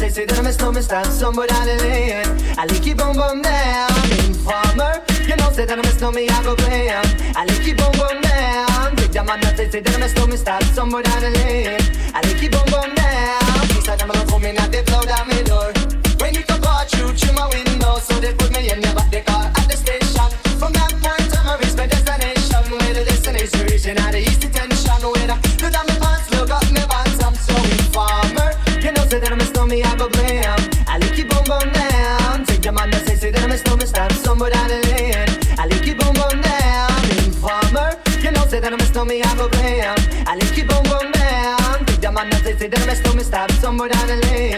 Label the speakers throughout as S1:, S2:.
S1: The that say that I miss me, stand somewhere down the lane. I like you boom boom down. Informer, you know say that I miss me, I go blame. I like you boom boom down. Take the man that say that I miss me, stand somewhere down the lane. I like you boom boom down. He said I'm gonna come in and they blow down my door. When you come out through through my window, so they put me in the back the car at the station. From that point on, I reach my destination. Where the destination region at the east detention. Where I put on my pants, look up my pants. I'm so informer. Stand somewhere down the lane. I lick you boom boom down. Informer. You know, say that I'm a stormy, I go blame. I lick you boom boom down. Take the man that say, say that I'm a stormy, stand somewhere down the lane.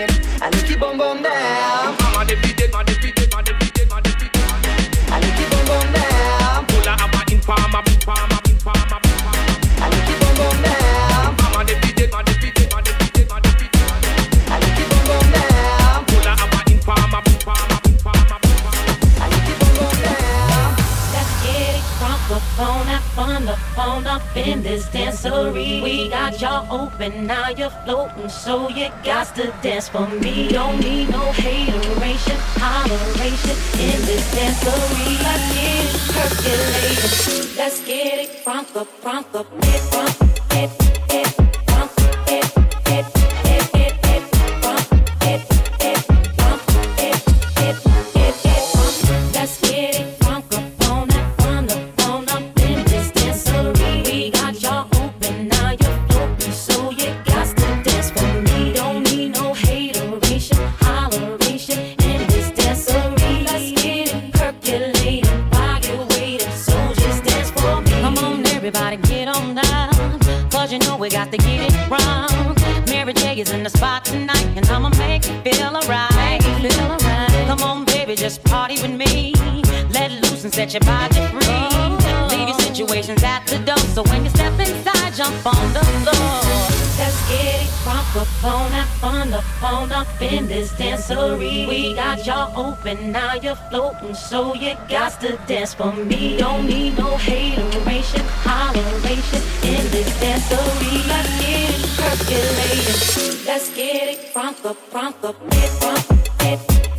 S2: In this dancery. We got y'all open, now you're floating, so you got to dance for me. Don't need no hateration, holleration in this dancery. Let's get it percolating. Let's get it crunk up, crunk up, baby, just party with me. Let loose and set your body free. Leave your situations at the door. So when you step inside, jump on the floor. Let's get it crunk up on that fun up on up in this dancery. We got y'all open, now you're floating, so you got to dance for me. Don't need no hateration, holleration in this dancery. Let's get it percolating. Let's get it crunk up, crunk up, it crunk, it,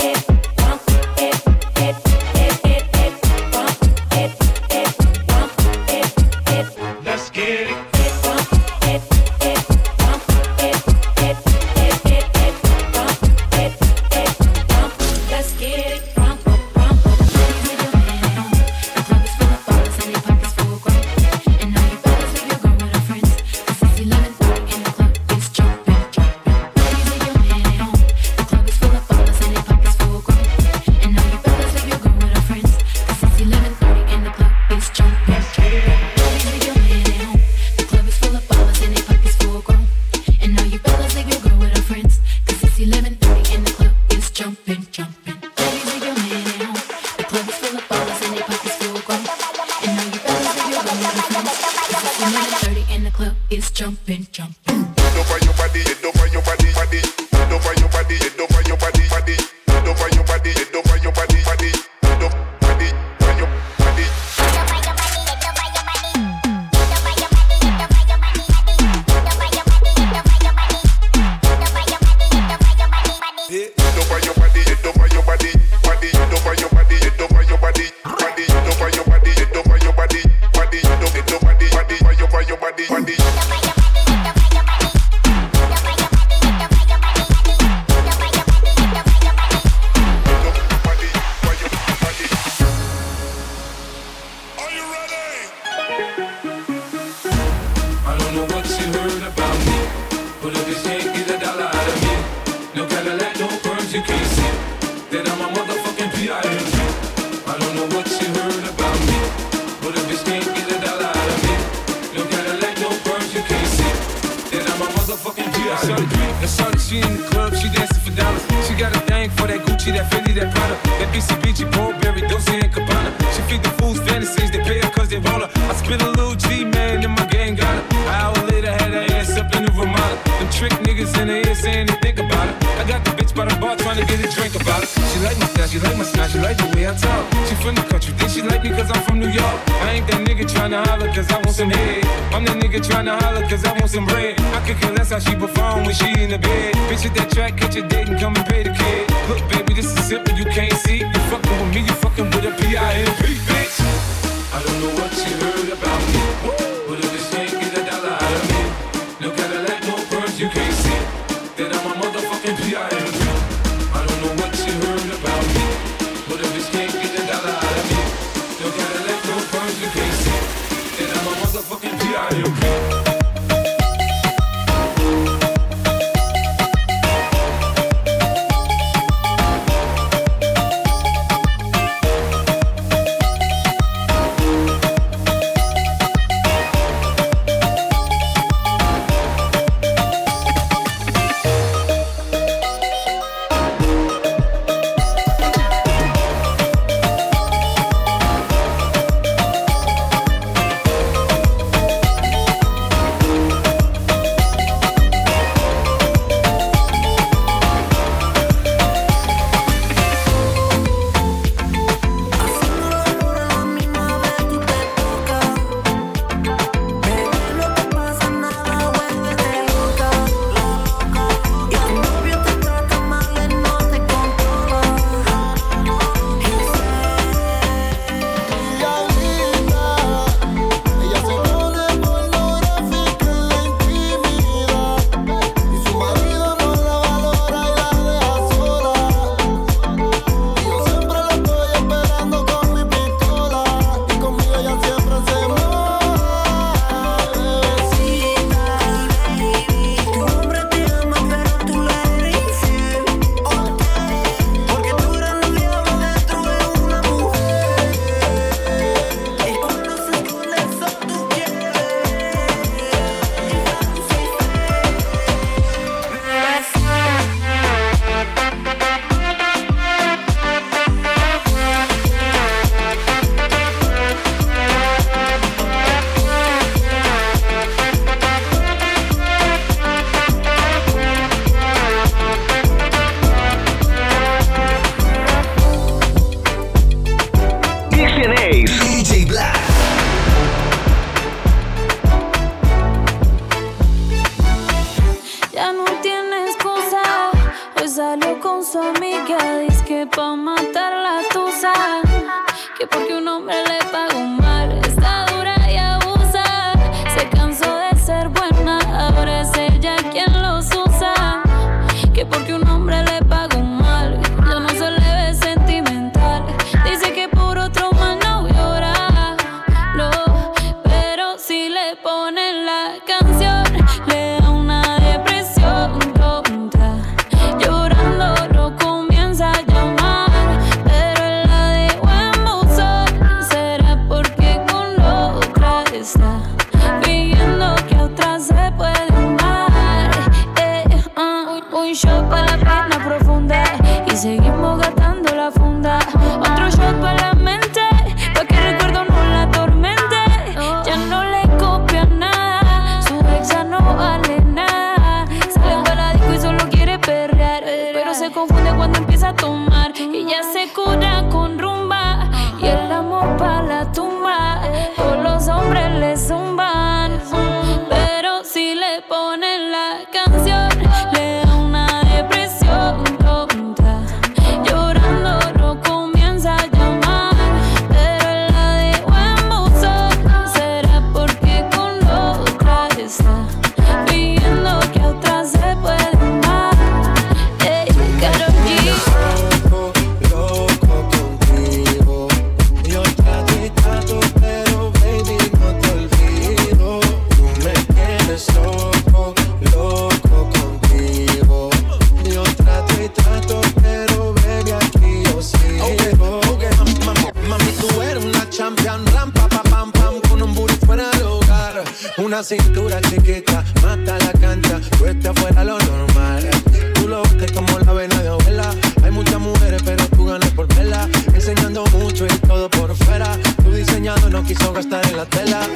S3: quiso gastar en la tela.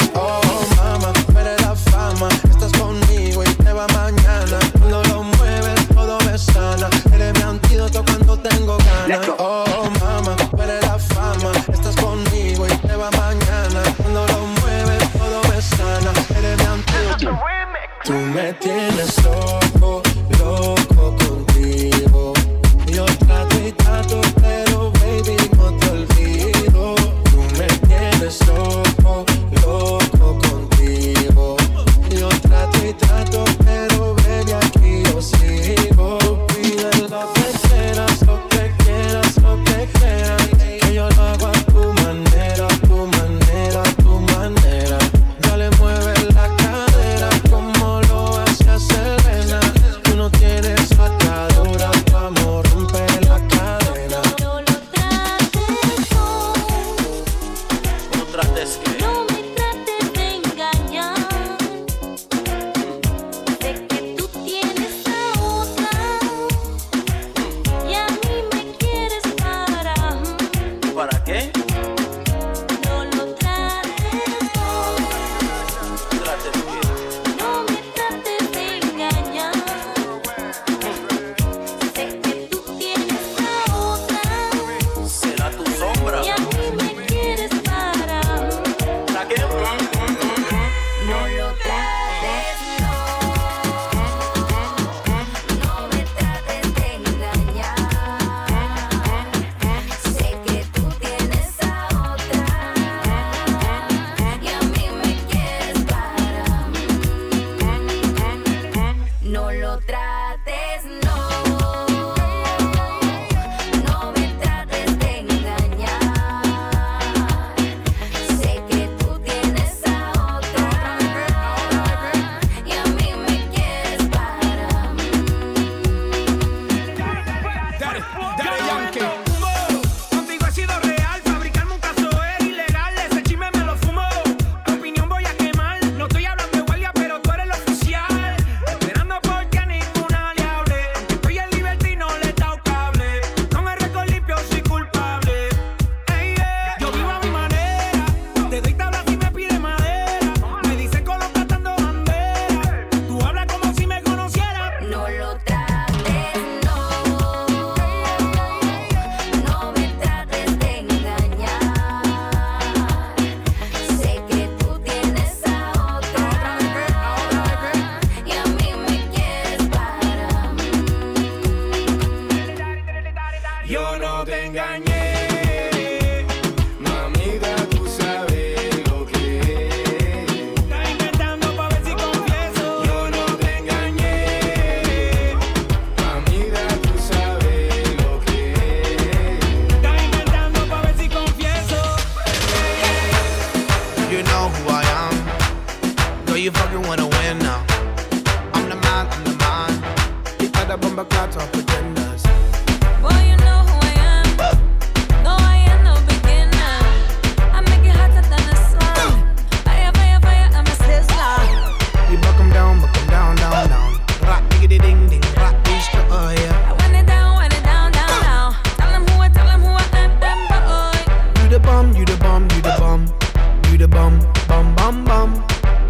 S4: come,
S5: bum bum bum.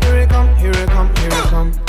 S5: Here it come, here it come, here it come.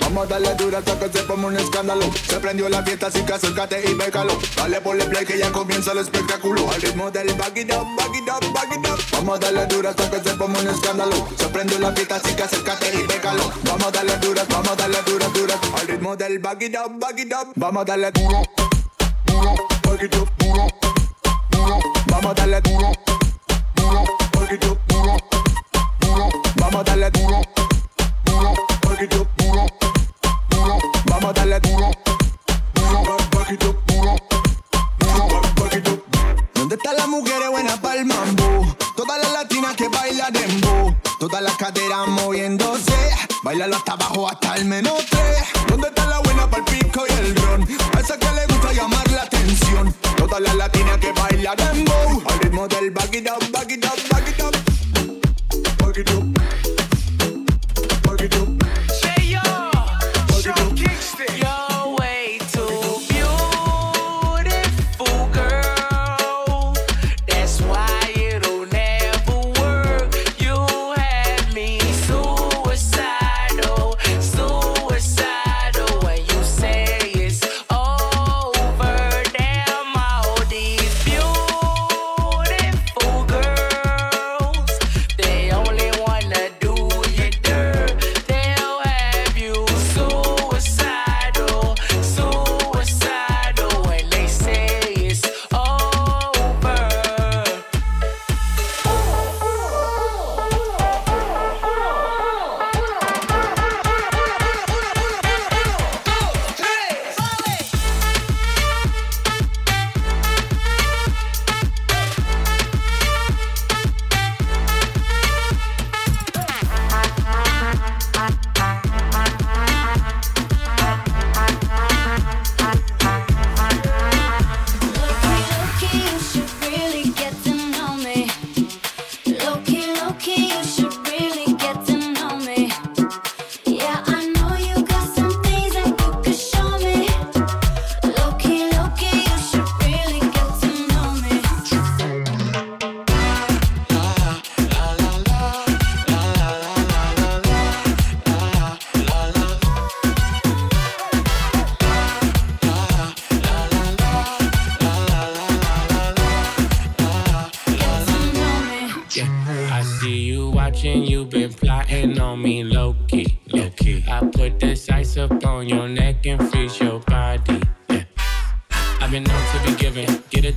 S6: Vamos a darle dura hasta que se ponga un escándalo. Se prendió la fiesta, así que acércate y bécalo. Dale por el play que ya comienza el espectáculo. Al ritmo del back it up, it up. Vamos a darle dura hasta que se ponga un escándalo. Se prendió la fiesta, así que acércate y bécalo. Vamos a darle dura, vamos a darle dura, dura. Al ritmo del back it up. Vamos a darle duro, duro, back it duro, duro. Vamos a darle duro, duro, it duro, duro. Vamos a darle duro, Vamos a darle duro, duro. ¿Dónde están las mujeres buenas para el mambo? Todas las latinas que bailan dembow Todas las caderas moviéndose. Bailalo hasta abajo hasta el menos tres ¿Dónde está la buena para el pico y el ron? A esa que le gusta llamar la atención. Todas las latinas que bailan dembow Al ritmo del back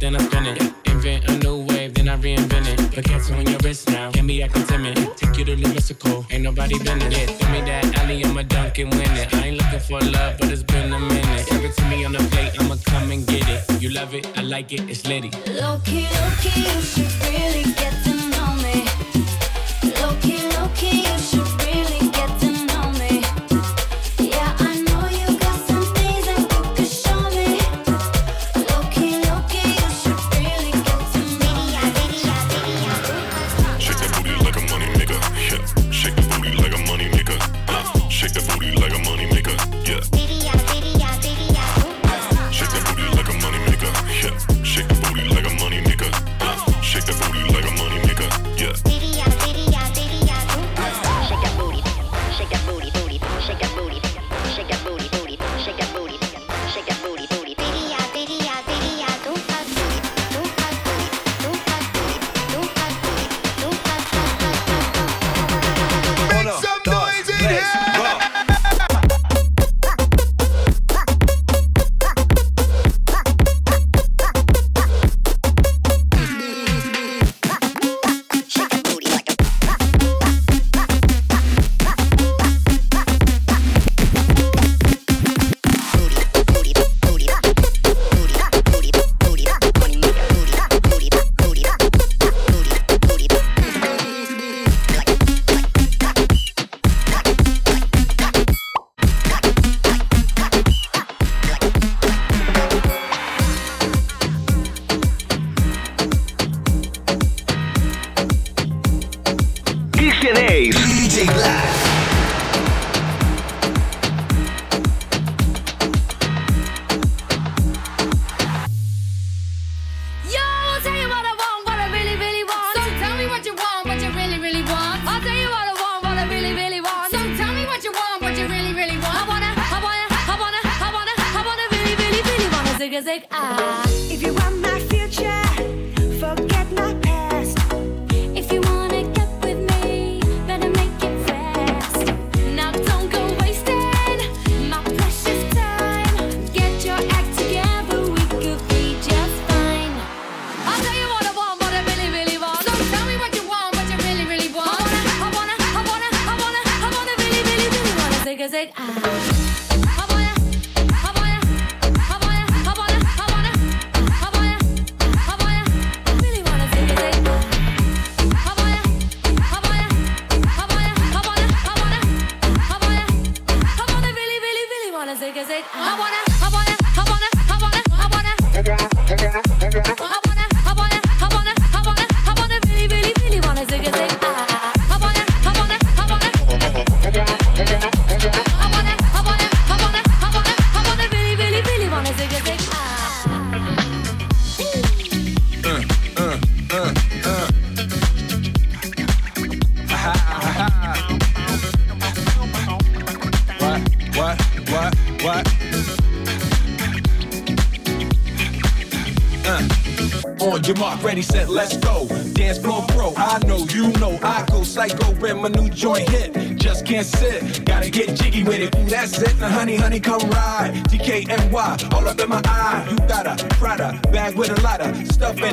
S7: then I spin it. Invent a new wave, then I reinvent it. Look at on your wrist now, can be acting timid. Take you to the mystical, ain't nobody been it. Yeah, throw me that alley, I'ma dunk and win it. I ain't looking for love, but it's been a minute. Give it to me on the plate, I'ma come and get it. You love it, I like it, it's litty.
S8: Low-key, low-key, you should really get to know me. Low-key, low-key, you should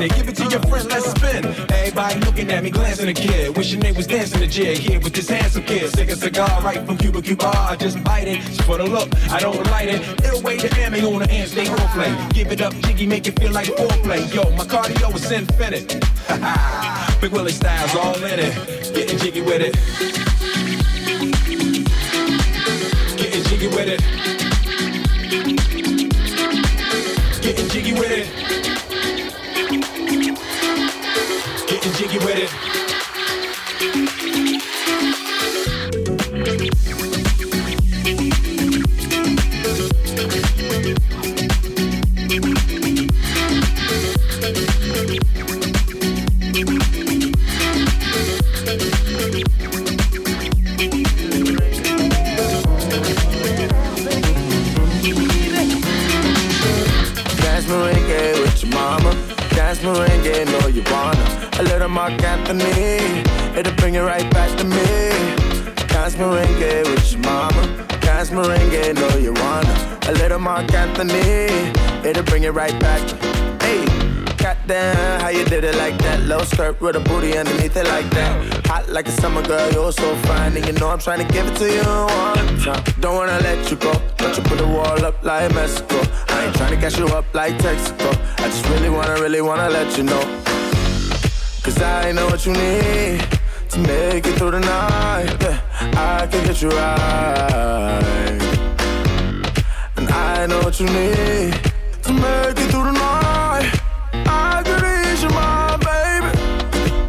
S9: it.
S10: Give it to your friend, let's spin. Everybody looking at me, glancing a kid. Wish your name was dancing a jig here with this handsome kid. Sick a cigar right from Cuba Cuba. I just bite it. So for the look, I don't light it. It'll wait to ammo on the hand, stay on play. Give it up, jiggy, make it feel like foreplay. Yo, my cardio is infinite. Big Willie styles all in it. Getting jiggy with it. Getting jiggy with it. Jiggy with it.
S4: Little Marc Anthony, it'll bring it right back to me. Dance with your mama. Dance know you wanna. A little Marc Anthony, it'll bring it right back. Hey, goddamn, how you did it like that? Low skirt with a booty underneath it like that. Hot like a summer girl, you're so fine, and you know I'm trying to give it to you one time. Don't wanna let you go, but you put a wall up like Mexico. I ain't trying to catch you up like Texaco. I just really wanna, really wanna let you know. Cause I know what you need to make it through the night. Yeah, I can get you right. And I know what you need to make it through the night. I could ease your mind, baby.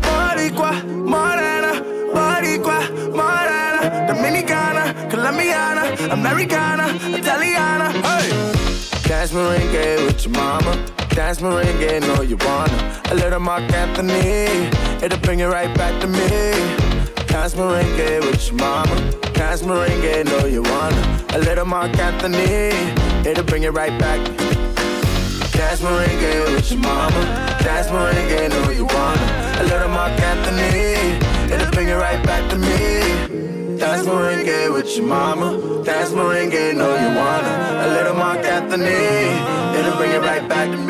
S4: Boricua, morena, Boricua, morena, Dominicana, Colombiana, Americana, Italiana. Hey! Merengue with your mama. Dance merengue, know you wanna. A little Marc Anthony, it'll bring it right back to me. Dance merengue with your mama. Dance merengue, know you wanna. A little Marc Anthony, it'll bring it right back. Dance merengue with your mama. Dance merengue, know you wanna. A little Marc Anthony, it'll bring it right back to me. Dance merengue with your mama. Dance merengue, know you wanna. A little Marc Anthony, it'll bring it right back to me.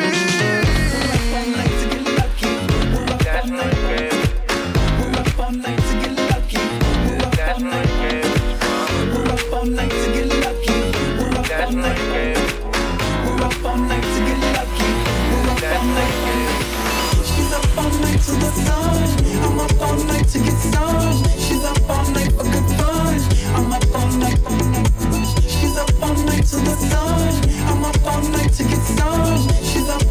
S11: To the sun. I'm up all night to get some. She's up all night for good fun. I'm up all night. She's up all night to the sun. I'm up all night to get some. She's up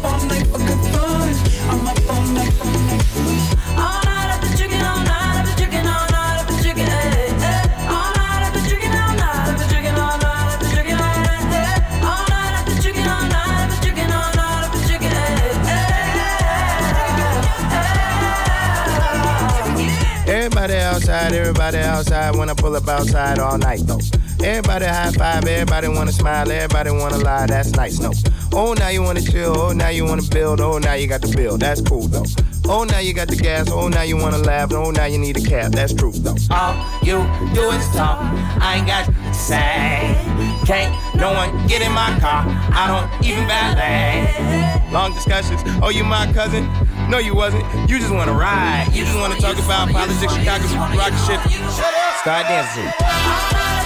S4: everybody outside. When I pull up outside all night though.
S12: Everybody high five, everybody wanna smile, everybody wanna lie, that's nice, no. Oh, now you wanna chill, oh, now you wanna build, oh, now you got the build, that's cool though. Oh, now you got the gas, oh, now you wanna laugh, oh, now you need a cab, that's true though.
S13: All you do is talk, I ain't got to say. Can't no one get in my car, I don't even valet.
S12: Long discussions, oh, you my cousin? No, you wasn't. You just wanna ride. You just wanna talk about politics, Chicago, rock shit. Start dancing.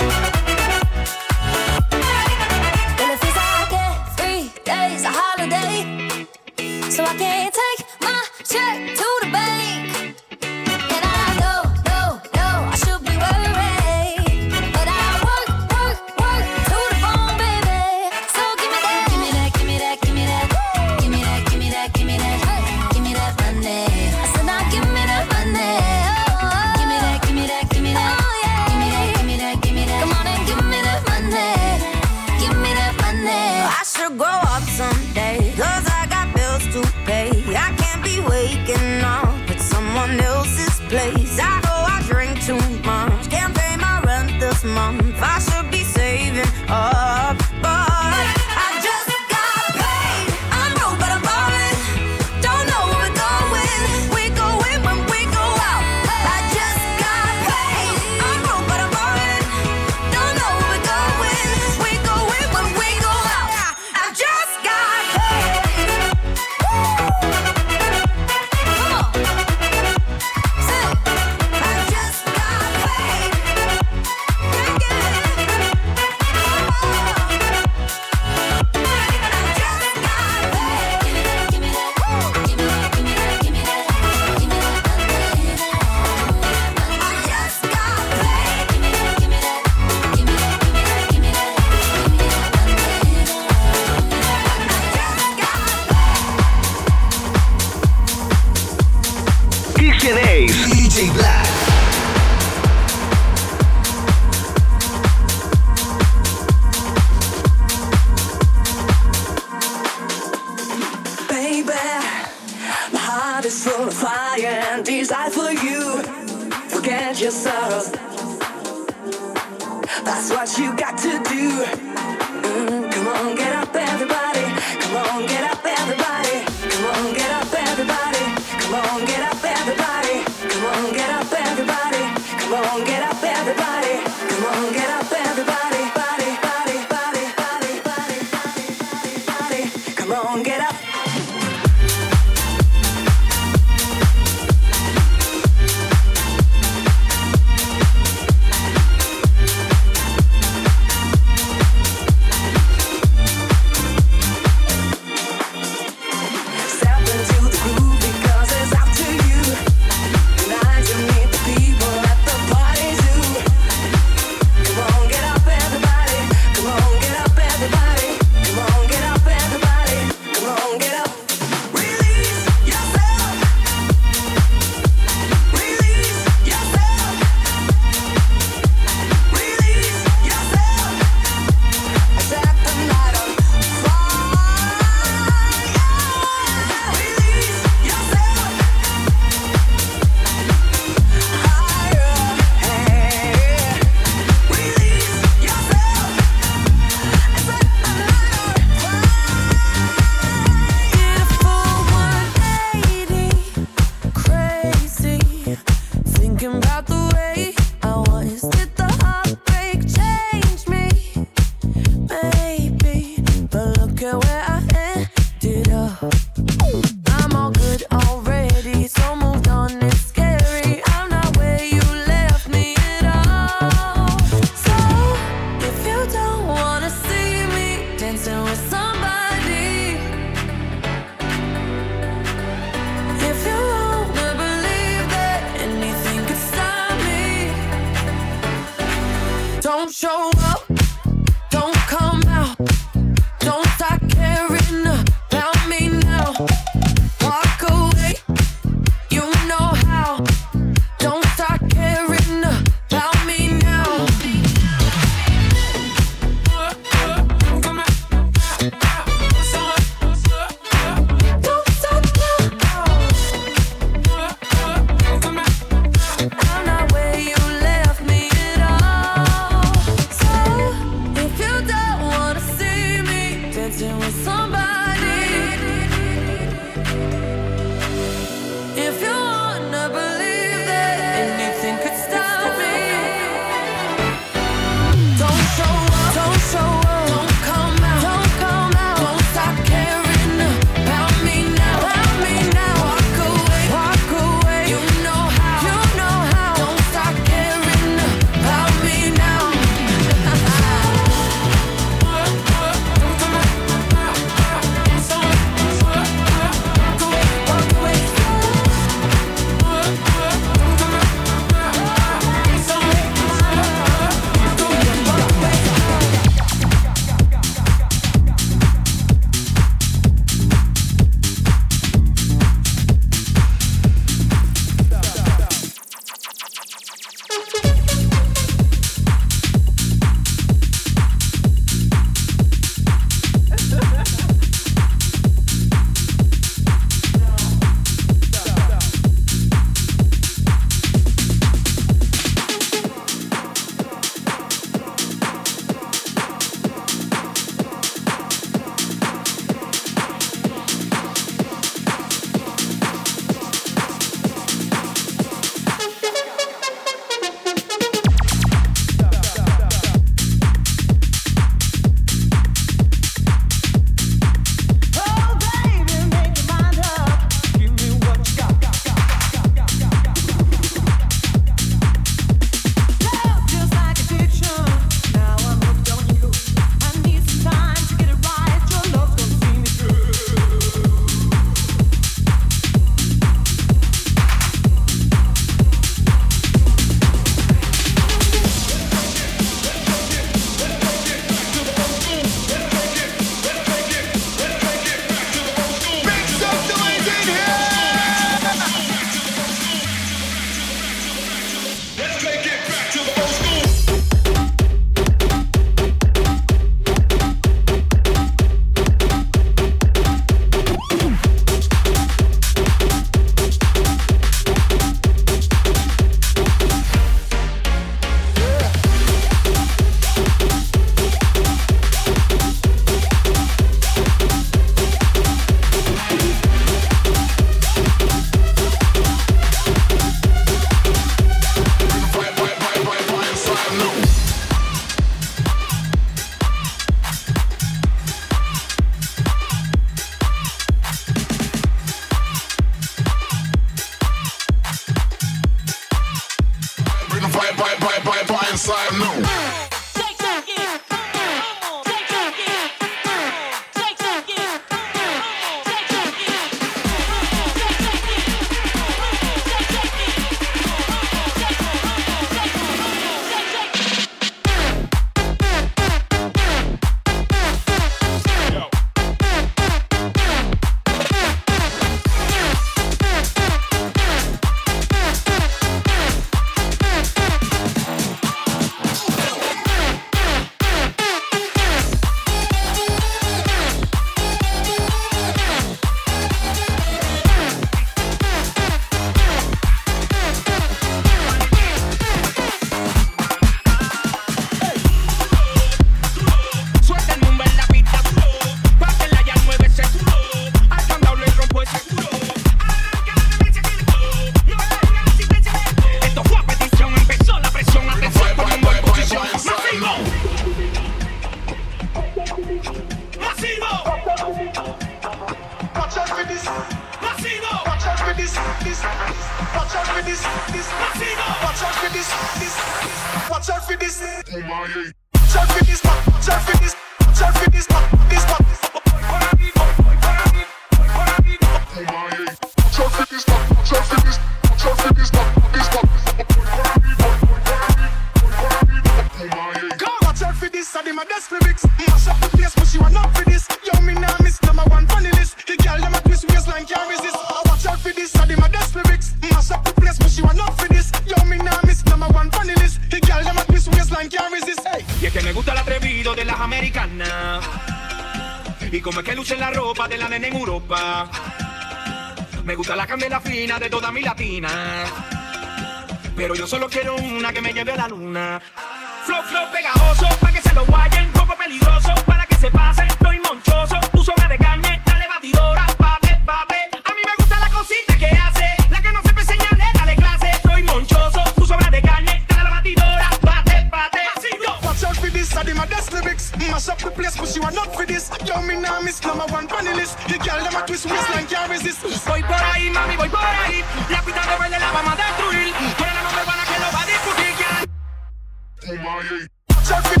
S14: Watch out for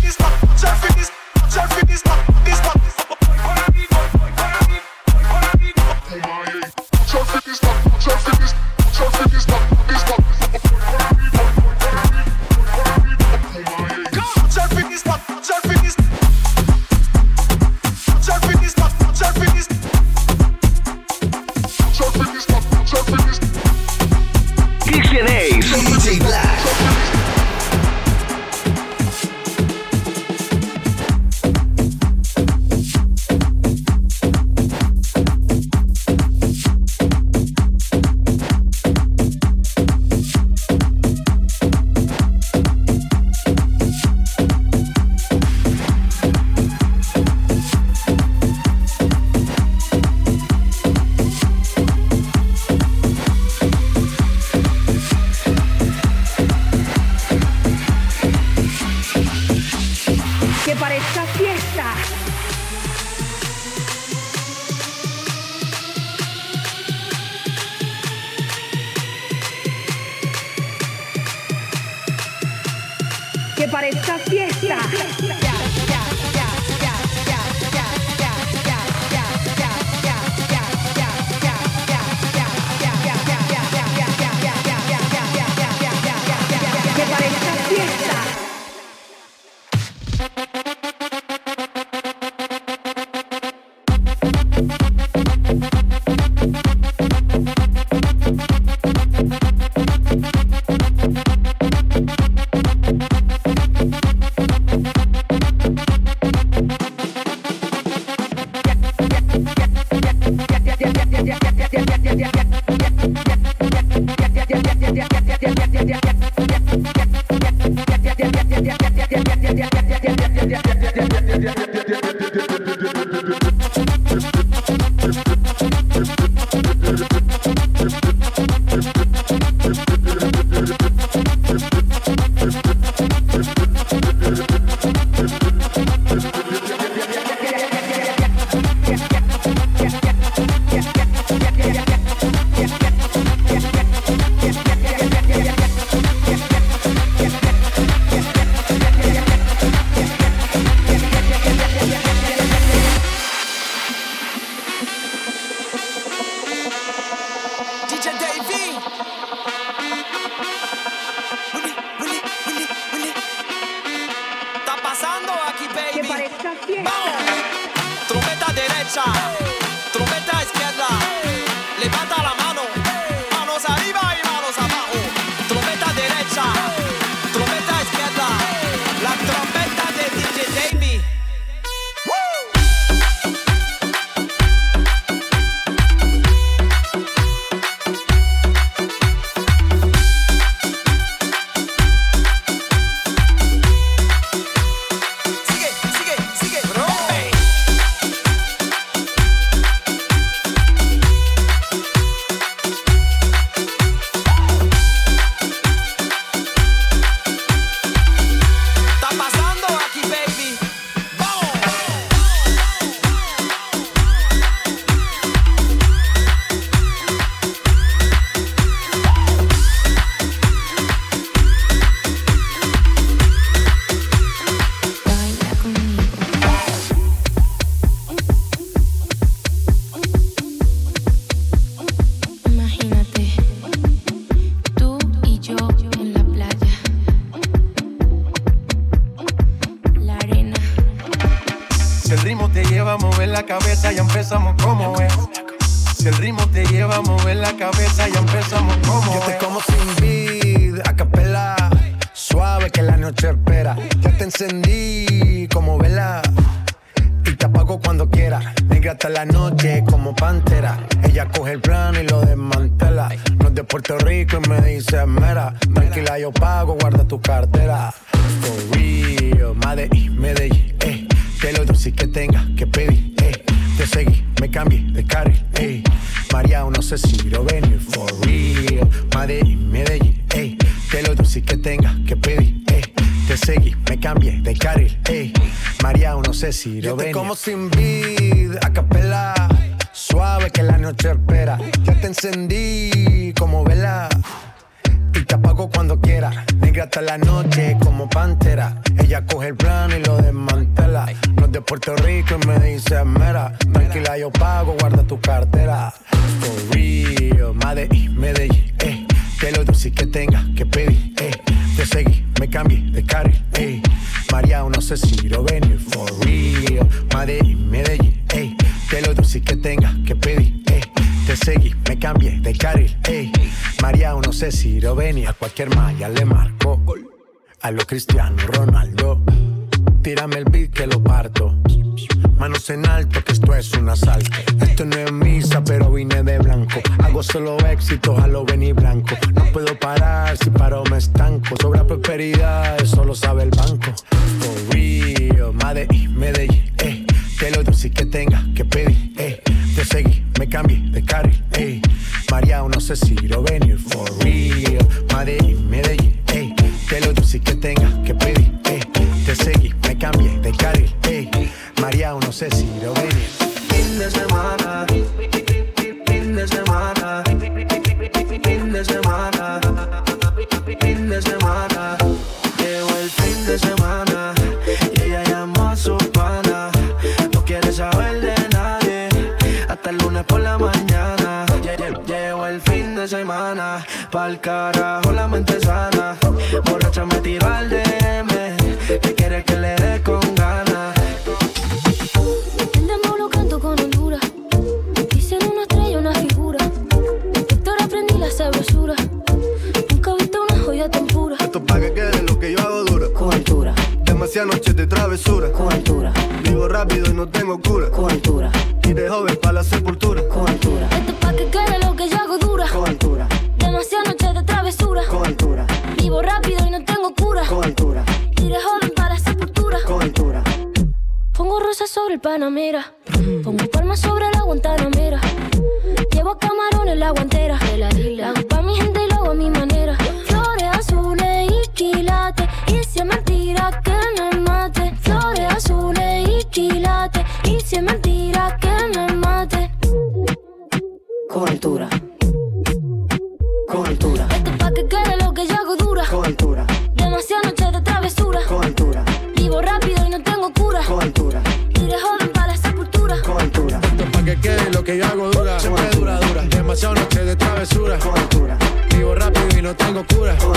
S14: this,
S15: solo éxitos a lo
S16: y
S17: blanco. No puedo parar, si paro me estanco. Sobra prosperidad, eso lo sabe el banco. For real, Medellín, Medellín, eh. Te lo doy que tenga que pedir, eh. Te seguí, me cambié de carril, eh. María, no sé si lo venir. For real, Medellín, Medellín, eh. Te lo doy que tenga que pedir, eh. Te seguí, me cambié de carril, eh. María, no sé si
S18: carajo. Con
S5: altura.
S14: Y joven para esa cultura.
S5: Con altura. Esto pa' que quede lo que yo hago dura.
S3: Siempre dura, dura. Demasiado noche de travesura.
S18: Con altura.
S3: Vivo rápido y no tengo cura.
S18: Con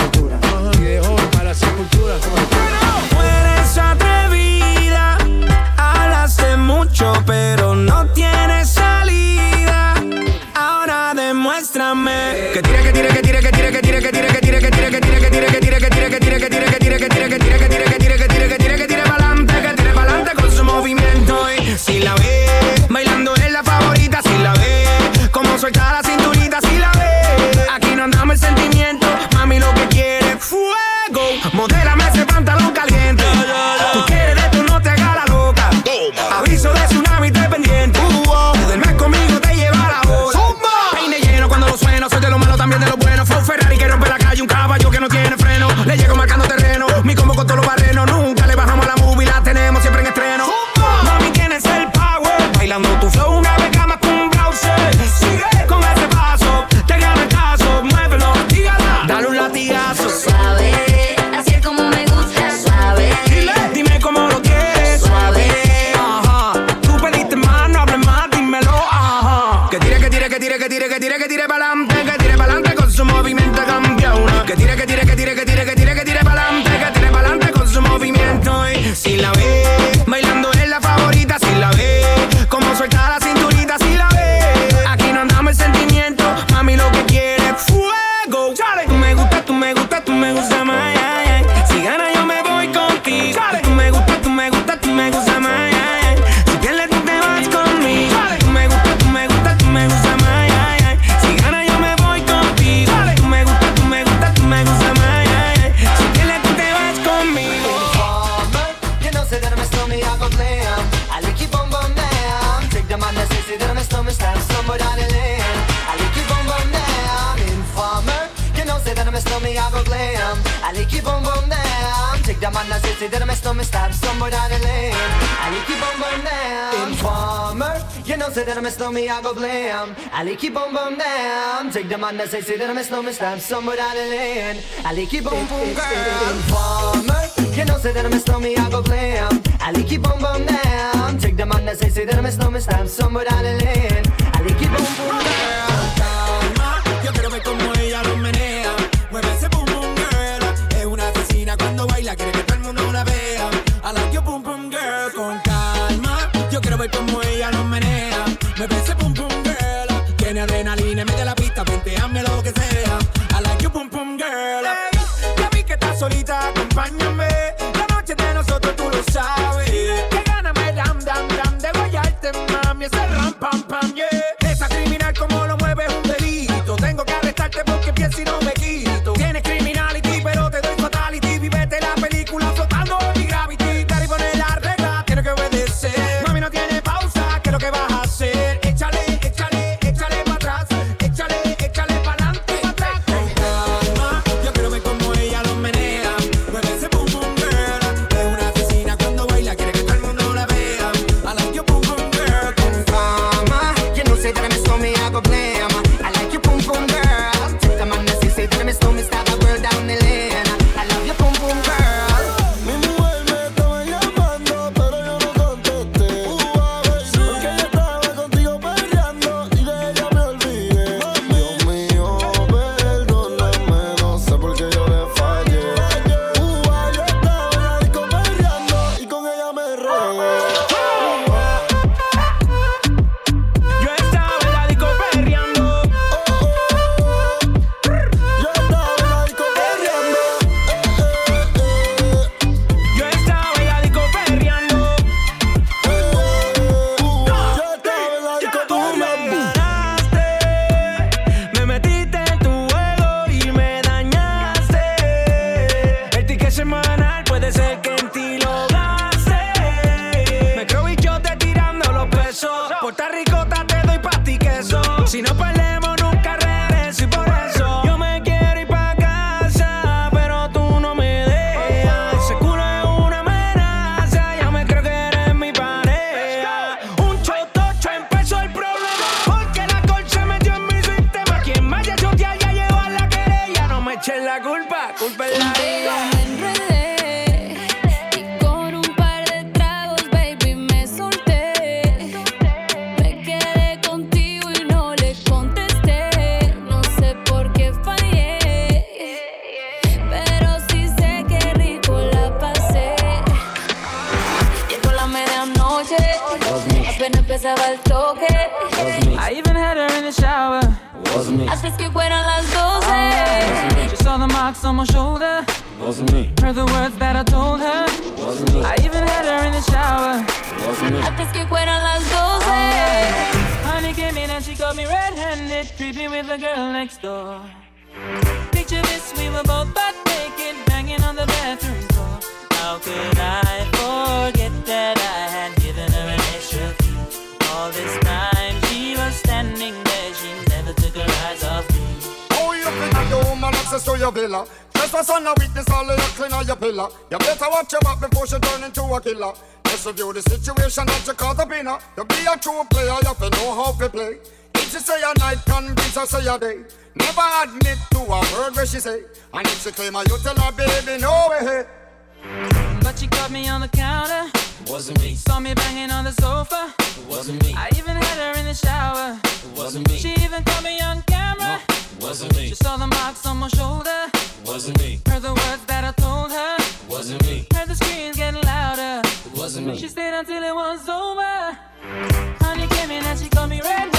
S1: Say that I'm a snowman, stop somewhere down the lane. I like you bum bum down. Informer, you know, say that I'm a snowman, I go blam. I like you bum bum down. Take the man that say, say that I'm a snowman, stop somewhere down the lane. I like you boom boom girl. Informer, you know, say that I'm a snowman, I go blam. I like you bum bum down. Take the man that say, say that I'm a snowman, stop somewhere down the lane. I like you boom boom.
S19: Every your villa. Just a
S18: son of weakness, all
S20: of your cleaner, your pillar. You better watch your back before she turn into a killer. Just review the situation that you caught up in her. To be a true player, you have to know how to play. If she say a night, can be, so say a day. Never admit to a word where she say. And if she claim her, you tell her, baby, no way.
S18: But she caught me on the counter.
S21: Wasn't me.
S18: Saw me banging on the sofa.
S21: It wasn't me.
S18: I even had her in the shower.
S21: It wasn't me.
S18: She even caught me on camera.
S21: It wasn't me.
S18: She saw the marks on my shoulder.
S21: It wasn't me.
S18: Heard the words that I told her.
S21: Wasn't me.
S18: Heard the screams getting louder.
S21: It wasn't me.
S18: She stayed until it was over. Honey came in and she called me
S8: red.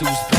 S8: Who's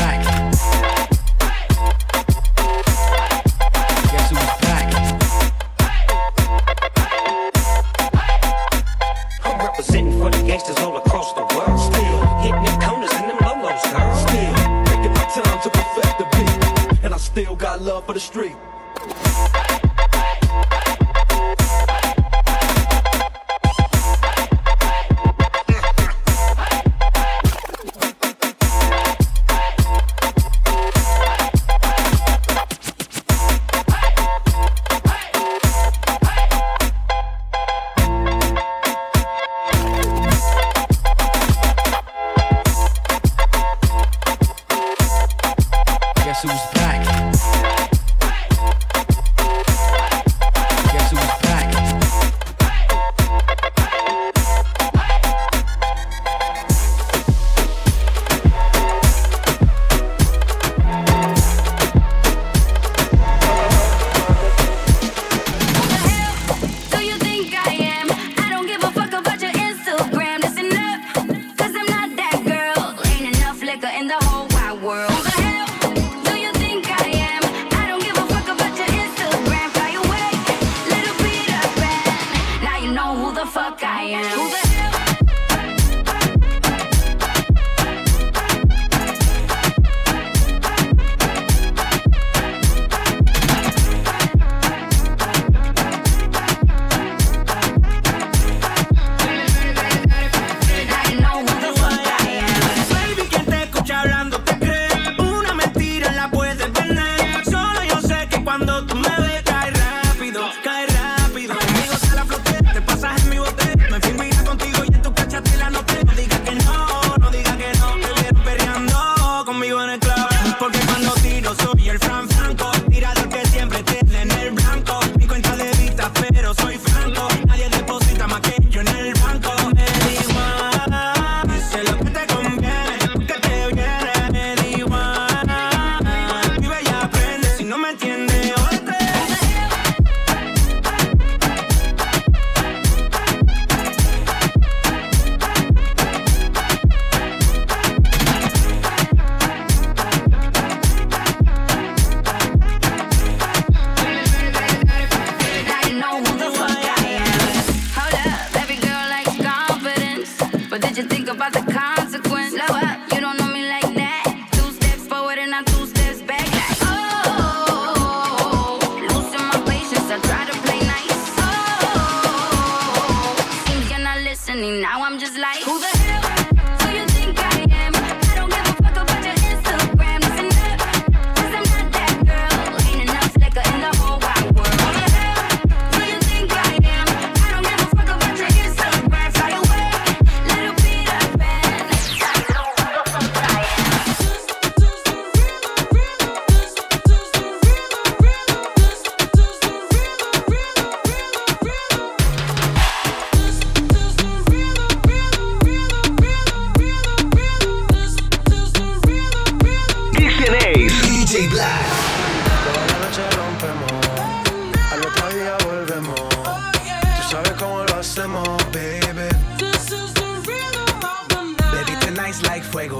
S17: fuego.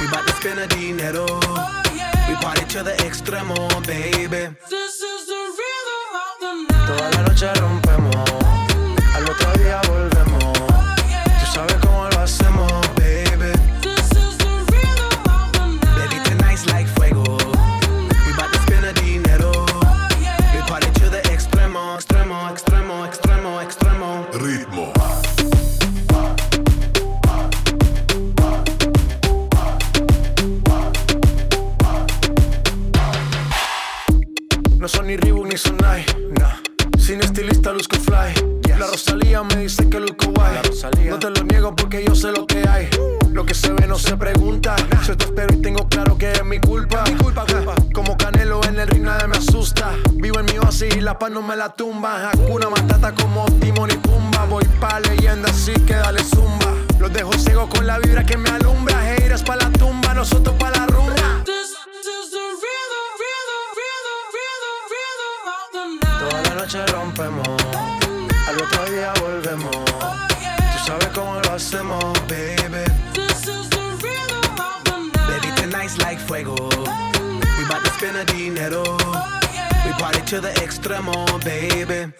S22: We bout to spend a dinero. We party to the extremo, baby.
S23: This is the rhythm of the night.
S22: Toda la noche
S17: rompe
S3: no me la tumba. Hakuna Matata como Timon y Pumba. Voy pa' leyenda, así que dale zumba. Los dejo ciego con la vibra que me alumbra. Heiras pa' la
S23: the
S22: extremo, baby.